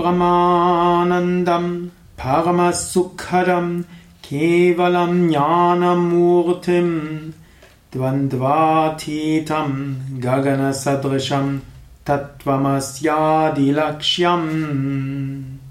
मानन्दम् भगव केवलम् ज्ञानमूर्तिम् द्वन्द्वातीतम् गगनसदृशम् तत्त्वमस्यादिलक्ष्यम्।